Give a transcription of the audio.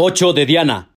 8 de Diana.